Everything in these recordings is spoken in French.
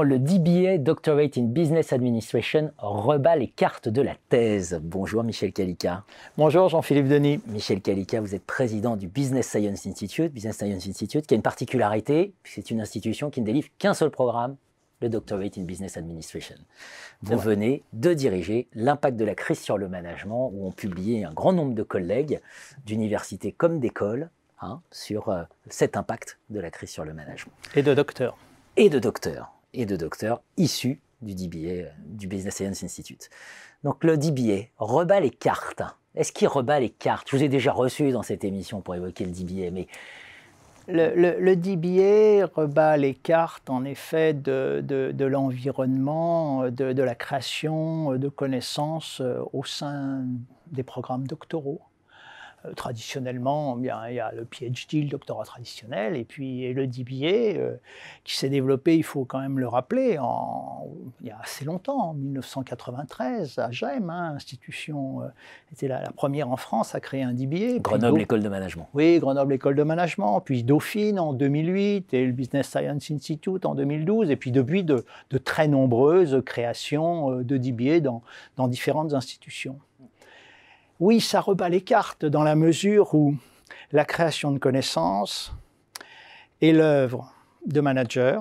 comment le DBA, Doctorate in Business Administration, rebat les cartes de la thèse. Bonjour Michel Calica. Bonjour Jean-Philippe Denis. Michel Calica, vous êtes président du Business Science Institute, Business Science Institute, qui a une particularité, c'est une institution qui ne délivre qu'un seul programme, le Doctorate in Business Administration. Vous venez de diriger l'impact de la crise sur le management, où ont publié un grand nombre de collègues d'universités comme d'écoles hein, sur euh, cet impact de la crise sur le management. Et de docteurs. Et de docteurs. Et de docteurs issus du DBA, du Business Science Institute. Donc le DBA rebat les cartes. Est-ce qu'il rebat les cartes? Je vous ai déjà reçu dans cette émission pour évoquer le DBA, mais le, DBA rebat les cartes, en effet, de, l'environnement, de, de, la création de connaissances euh, au sein des programmes doctoraux. Euh, traditionnellement, bien, il y a le PhD, le doctorat traditionnel, et puis le DBA euh, qui s'est développé, il faut quand même le rappeler, en, il y a assez longtemps, en 1993, à GEM, hein, institution, euh, était la, première en France à créer un DBA. Grenoble École de Management. Oui, Grenoble École de Management, puis Dauphine en 2008, et le Business Science Institute en 2012, et puis depuis de, très nombreuses créations de DBA dans, dans différentes institutions oui, ça rebat les cartes dans la mesure où la création de connaissances est l'œuvre de managers,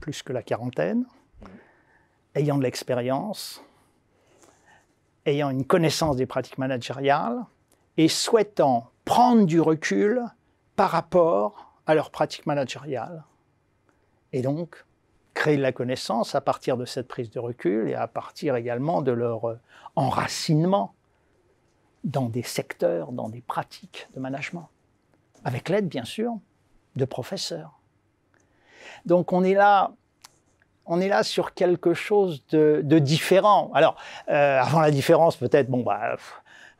plus que la quarantaine, ayant de l'expérience, ayant une connaissance des pratiques managériales et souhaitant prendre du recul par rapport à leurs pratiques managériales. Et donc, créer de la connaissance à partir de cette prise de recul et à partir également de leur euh, enracinement dans des secteurs, dans des pratiques de management, avec l'aide bien sûr de professeurs. Donc on est là, on est là sur quelque chose de, différent. Alors euh, avant la différence peut-être, bon bah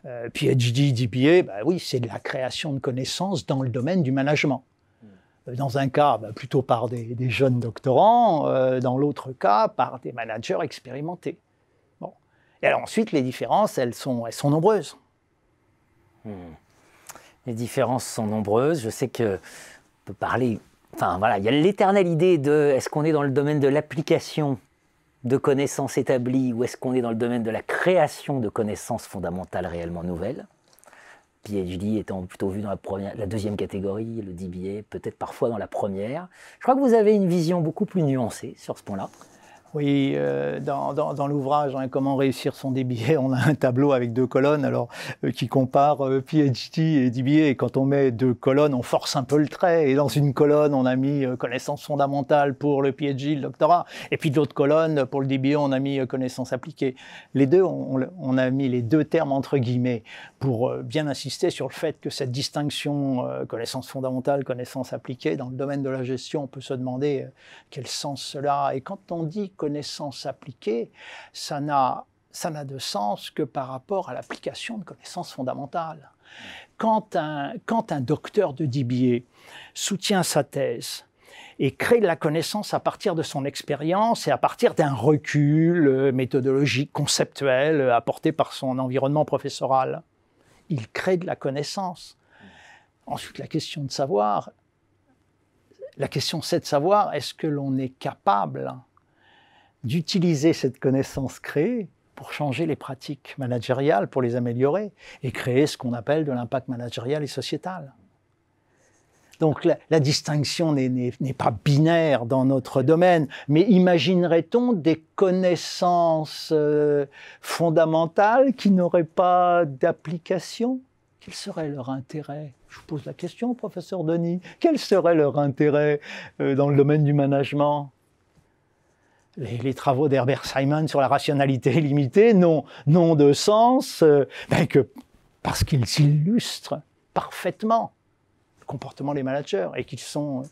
euh, PhD, DBA, bah oui, c'est de la création de connaissances dans le domaine du management. Dans un cas, bah, plutôt par des, jeunes doctorants, euh, dans l'autre cas, par des managers expérimentés. Bon. Et alors ensuite, les différences, elles sont, nombreuses. Hmm. Les différences sont nombreuses. Je sais que peut parler. Enfin voilà, il y a l'éternelle idée de est-ce qu'on est dans le domaine de l'application de connaissances établies ou est-ce qu'on est dans le domaine de la création de connaissances fondamentales réellement nouvelles? PhD étant plutôt vu dans la, deuxième catégorie, le DBA peut-être parfois dans la première. Je crois que vous avez une vision beaucoup plus nuancée sur ce point-là. Oui, euh, dans, l'ouvrage hein, Comment réussir son DBA, on a un tableau avec deux colonnes alors euh, qui compare euh, PhD et DBA. Et quand on met deux colonnes, on force un peu le trait. Et dans une colonne, on a mis connaissances fondamentales pour le PhD, le doctorat. Et puis de l'autre colonne, pour le DBA, on a mis connaissances appliquées. Les deux, on, a mis les deux termes entre guillemets pour bien insister sur le fait que cette distinction connaissances fondamentales, connaissances appliquées, dans le domaine de la gestion, on peut se demander quel sens cela a. Et quand on dit connaissances appliquées, ça n'a de sens que par rapport à l'application de connaissances fondamentales. Quand un, quand un docteur de DBA soutient sa thèse et crée de la connaissance à partir de son expérience et à partir d'un recul euh, méthodologique, conceptuel euh, apporté par son environnement professoral, il crée de la connaissance. Ensuite, la question de savoir, la question c'est de savoir est-ce que l'on est capable d'utiliser cette connaissance créée pour changer les pratiques managériales, pour les améliorer, et créer ce qu'on appelle de l'impact managérial et sociétal? Donc la, distinction n'est pas binaire dans notre domaine, mais imaginerait-on des connaissances euh, fondamentales qui n'auraient pas d'application? Quel serait leur intérêt? Je vous pose la question, professeur Denis. Quel serait leur intérêt euh, dans le domaine du management? Les, travaux d'Herbert Simon sur la rationalité limitée n'ont de sens euh, ben que parce qu'ils illustrent parfaitement comportement des managers et qu'ils sont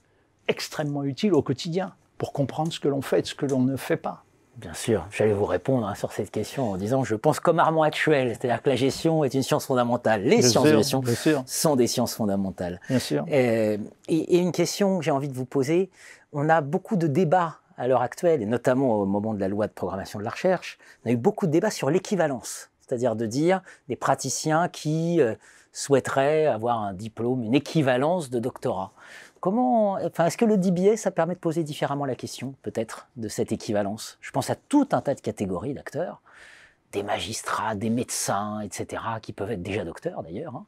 extrêmement utiles au quotidien pour comprendre ce que l'on fait et ce que l'on ne fait pas. Bien sûr, j'allais vous répondre hein, sur cette question en disant je pense comme Armand Actuel, c'est-à-dire que la gestion est une science fondamentale. Les sciences de gestion sont des sciences fondamentales. Bien sûr. et, et une question que j'ai envie de vous poser on a beaucoup de débats à l'heure actuelle, et notamment au moment de la loi de programmation de la recherche, on a eu beaucoup de débats sur l'équivalence, c'est-à-dire de dire des praticiens qui euh, souhaiteraient avoir un diplôme, une équivalence de doctorat. comment, enfin, est-ce que le DBA, ça permet de poser différemment la question, peut-être, de cette équivalence? Je pense à tout un tas de catégories d'acteurs, des magistrats, des médecins, etc., qui peuvent être déjà docteurs d'ailleurs, hein,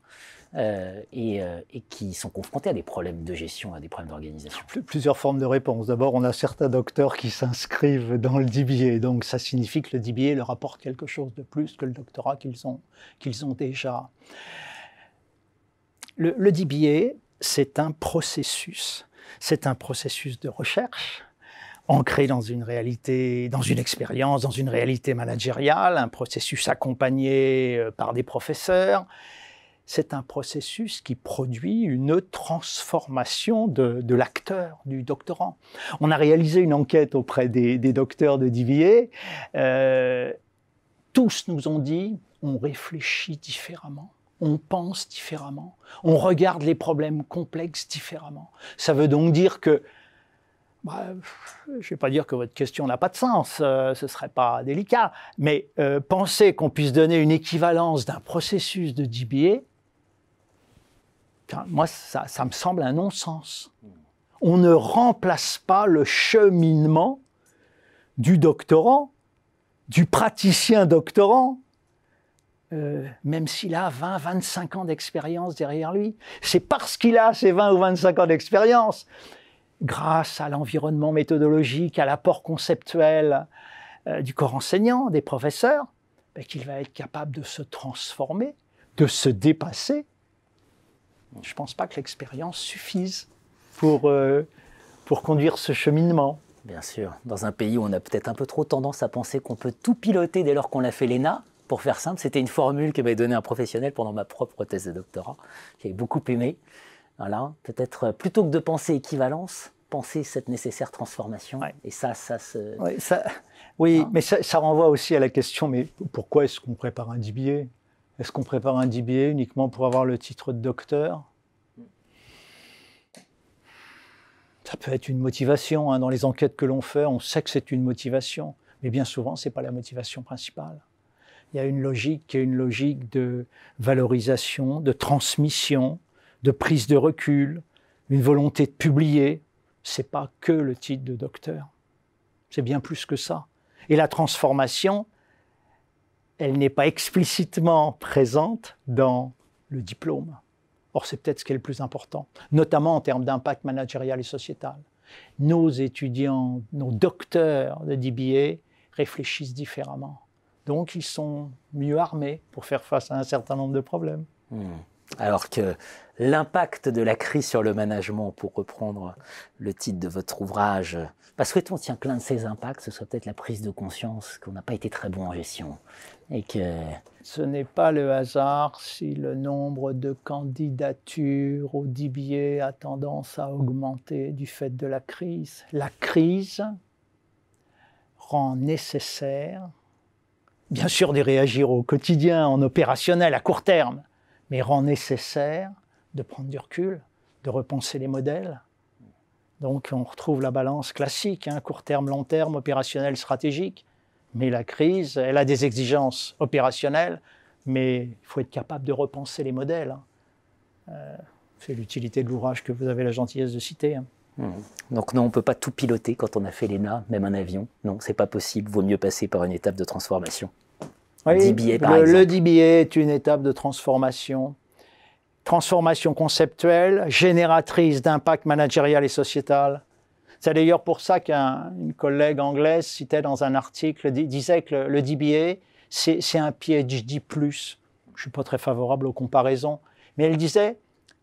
euh, et, euh, et, qui sont confrontés à des problèmes de gestion, à des problèmes d'organisation. Plusieurs formes de réponse. D'abord, on a certains docteurs qui s'inscrivent dans le DBA, donc ça signifie que le DBA leur apporte quelque chose de plus que le doctorat qu'ils ont déjà. Le, le DBA, c'est un processus. C'est un processus de recherche ancré dans une réalité, dans une expérience, dans une réalité managériale, un processus accompagné euh, par des professeurs. C'est un processus qui produit une transformation de, l'acteur, du doctorant. On a réalisé une enquête auprès des, des docteurs de DVA. Euh, tous nous ont dit, on réfléchit différemment on pense différemment, on regarde les problèmes complexes différemment. Ça veut donc dire que, bah, je ne vais pas dire que votre question n'a pas de sens, euh, ce ne serait pas délicat, mais euh, penser qu'on puisse donner une équivalence d'un processus de DBA, moi, ça, ça me semble un non-sens. On ne remplace pas le cheminement du doctorant, du praticien doctorant, euh, même s'il a 20, 25 ans d'expérience derrière lui. C'est parce qu'il a ces 20 ou 25 ans d'expérience, grâce à l'environnement méthodologique, à l'apport conceptuel euh, du corps enseignant, des professeurs, ben, qu'il va être capable de se transformer, de se dépasser. Je ne pense pas que l'expérience suffise pour, euh, pour conduire ce cheminement. Bien sûr, dans un pays où on a peut-être un peu trop tendance à penser qu'on peut tout piloter dès lors qu'on a fait l'ENA, pour faire simple, c'était une formule que m'avait donnée un professionnel pendant ma propre thèse de doctorat. J'ai beaucoup aimé. Voilà, peut-être euh, plutôt que de penser équivalence, penser cette nécessaire transformation. Et ça, ça se. ça, oui, hein mais ça, ça, renvoie aussi à la question mais pourquoi est-ce qu'on prépare un DBA Est-ce qu'on prépare un DBA uniquement pour avoir le titre de docteur? Ça peut être une motivation. Hein. Dans les enquêtes que l'on fait, on sait que c'est une motivation. Mais bien souvent, ce n'est pas la motivation principale il y a une logique qui est une logique de valorisation, de transmission, de prise de recul, une volonté de publier. C'est pas que le titre de docteur. C'est bien plus que ça. Et la transformation, elle n'est pas explicitement présente dans le diplôme. Or, c'est peut-être ce qui est le plus important, notamment en termes d'impact managérial et sociétal. Nos étudiants, nos docteurs de DBA réfléchissent différemment. Donc, ils sont mieux armés pour faire face à un certain nombre de problèmes. Hmm. Alors que l'impact de la crise sur le management, pour reprendre le titre de votre ouvrage, parce que on tient plein de ces impacts, ce soit peut-être la prise de conscience qu'on n'a pas été très bon en gestion. Et que... Ce n'est pas le hasard si le nombre de candidatures au DBA a tendance à augmenter du fait de la crise. La crise rend nécessaire bien sûr de réagir au quotidien, en opérationnel, à court terme, mais rend nécessaire de prendre du recul, de repenser les modèles. Donc on retrouve la balance classique, hein, court terme, long terme, opérationnel, stratégique. Mais la crise, elle a des exigences opérationnelles, mais il faut être capable de repenser les modèles. Hein. Euh, c'est l'utilité de l'ouvrage que vous avez la gentillesse de citer. Hein. Donc non, on ne peut pas tout piloter quand on a fait l'ENA, même un avion. Non, c'est pas possible. Vaut mieux passer par une étape de transformation. Oui, DBA, par le, le DBA est une étape de transformation. Transformation conceptuelle, génératrice d'impact managérial et sociétal. C'est d'ailleurs pour ça qu'une collègue anglaise citait dans un article, disait que le, le DBA, c'est un PhD+. Je ne suis pas très favorable aux comparaisons. Mais elle disait,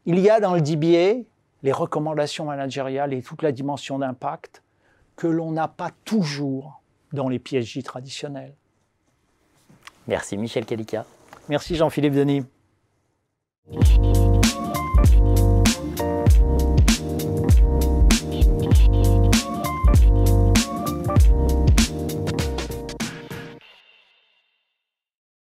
il y a dans le DBA les recommandations managériales et toute la dimension d'impact que l'on n'a pas toujours dans les PhD traditionnels. Merci Michel Calica. Merci Jean-Philippe Denis.